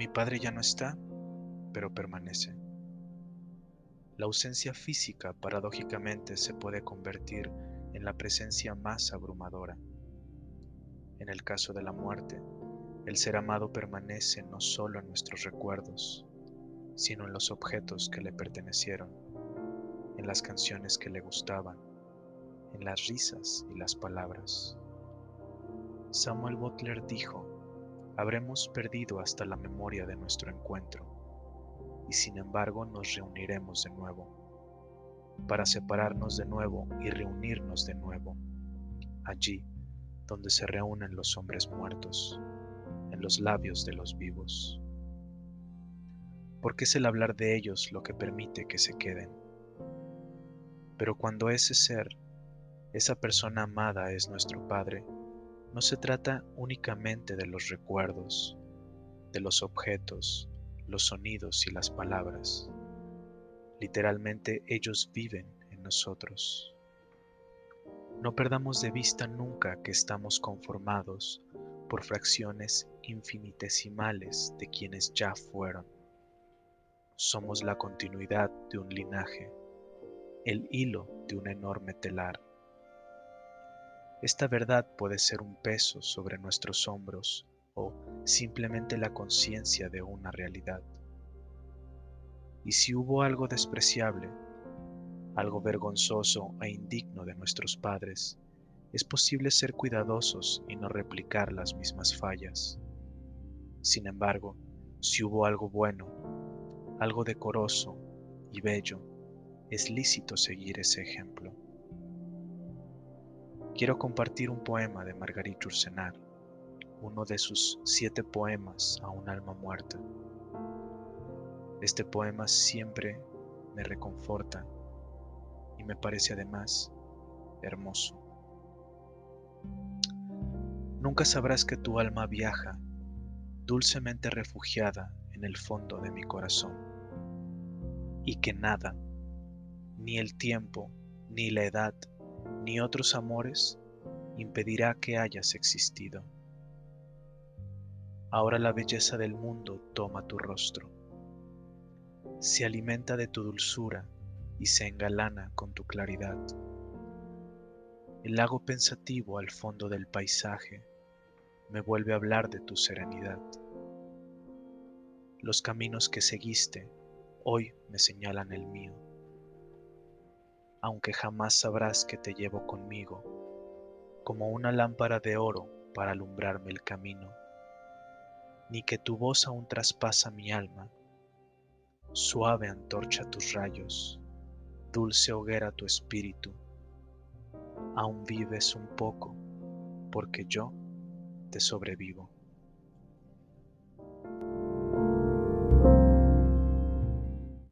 Mi padre ya no está, pero permanece. La ausencia física paradójicamente se puede convertir en la presencia más abrumadora. En el caso de la muerte, el ser amado permanece no solo en nuestros recuerdos, sino en los objetos que le pertenecieron, en las canciones que le gustaban, en las risas y las palabras. Samuel Butler dijo, habremos perdido hasta la memoria de nuestro encuentro, y sin embargo nos reuniremos de nuevo, para separarnos de nuevo y reunirnos de nuevo, allí donde se reúnen los hombres muertos, en los labios de los vivos. Porque es el hablar de ellos lo que permite que se queden. Pero cuando ese ser, esa persona amada es nuestro Padre, no se trata únicamente de los recuerdos, de los objetos, los sonidos y las palabras. Literalmente ellos viven en nosotros. No perdamos de vista nunca que estamos conformados por fracciones infinitesimales de quienes ya fueron. Somos la continuidad de un linaje, el hilo de un enorme telar esta verdad puede ser un peso sobre nuestros hombros o simplemente la conciencia de una realidad. Y si hubo algo despreciable, algo vergonzoso e indigno de nuestros padres, es posible ser cuidadosos y no replicar las mismas fallas. Sin embargo, si hubo algo bueno, algo decoroso y bello, es lícito seguir ese ejemplo quiero compartir un poema de Marguerite Ursenar, uno de sus siete poemas a un alma muerta. Este poema siempre me reconforta y me parece además hermoso. Nunca sabrás que tu alma viaja dulcemente refugiada en el fondo de mi corazón y que nada, ni el tiempo, ni la edad, ni otros amores impedirá que hayas existido. Ahora la belleza del mundo toma tu rostro, se alimenta de tu dulzura y se engalana con tu claridad. El lago pensativo al fondo del paisaje me vuelve a hablar de tu serenidad. Los caminos que seguiste hoy me señalan el mío aunque jamás sabrás que te llevo conmigo, como una lámpara de oro para alumbrarme el camino, ni que tu voz aún traspasa mi alma, suave antorcha tus rayos, dulce hoguera tu espíritu, aún vives un poco, porque yo te sobrevivo.